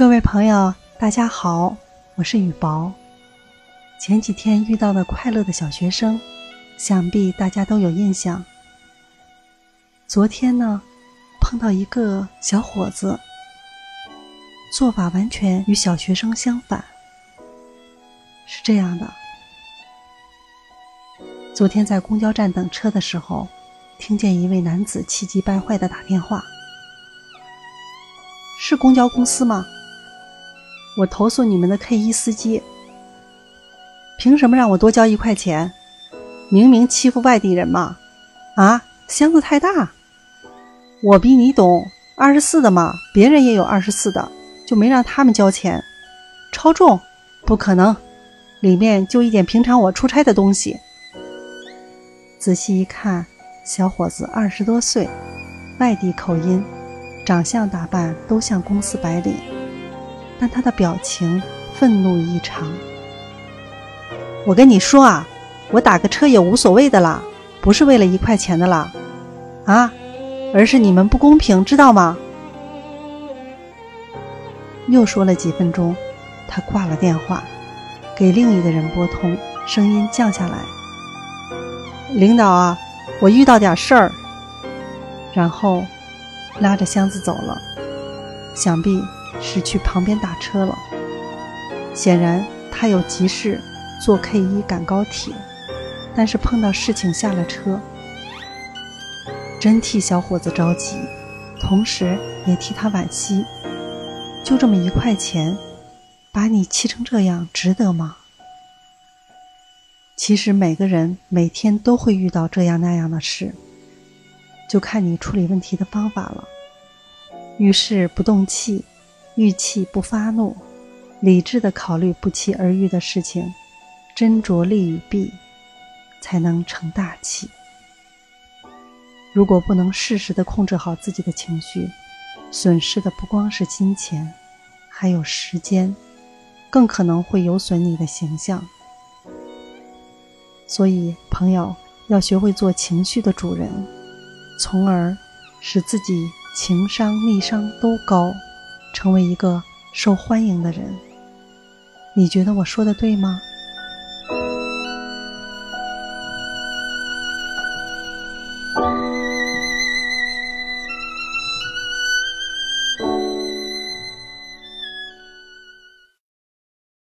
各位朋友，大家好，我是雨薄。前几天遇到的快乐的小学生，想必大家都有印象。昨天呢，碰到一个小伙子，做法完全与小学生相反。是这样的，昨天在公交站等车的时候，听见一位男子气急败坏的打电话：“是公交公司吗？”我投诉你们的 K 一司机，凭什么让我多交一块钱？明明欺负外地人嘛！啊，箱子太大，我比你懂，二十四的嘛，别人也有二十四的，就没让他们交钱。超重，不可能，里面就一点平常我出差的东西。仔细一看，小伙子二十多岁，外地口音，长相打扮都像公司白领。但他的表情愤怒异常。我跟你说啊，我打个车也无所谓的啦，不是为了一块钱的啦，啊，而是你们不公平，知道吗？又说了几分钟，他挂了电话，给另一个人拨通，声音降下来：“领导啊，我遇到点事儿。”然后拉着箱子走了，想必。是去旁边打车了。显然他有急事，坐 K 一赶高铁，但是碰到事情下了车，真替小伙子着急，同时也替他惋惜。就这么一块钱，把你气成这样，值得吗？其实每个人每天都会遇到这样那样的事，就看你处理问题的方法了。遇事不动气。遇气不发怒，理智的考虑不期而遇的事情，斟酌利与弊，才能成大器。如果不能适时的控制好自己的情绪，损失的不光是金钱，还有时间，更可能会有损你的形象。所以，朋友要学会做情绪的主人，从而使自己情商、逆商都高。成为一个受欢迎的人，你觉得我说的对吗？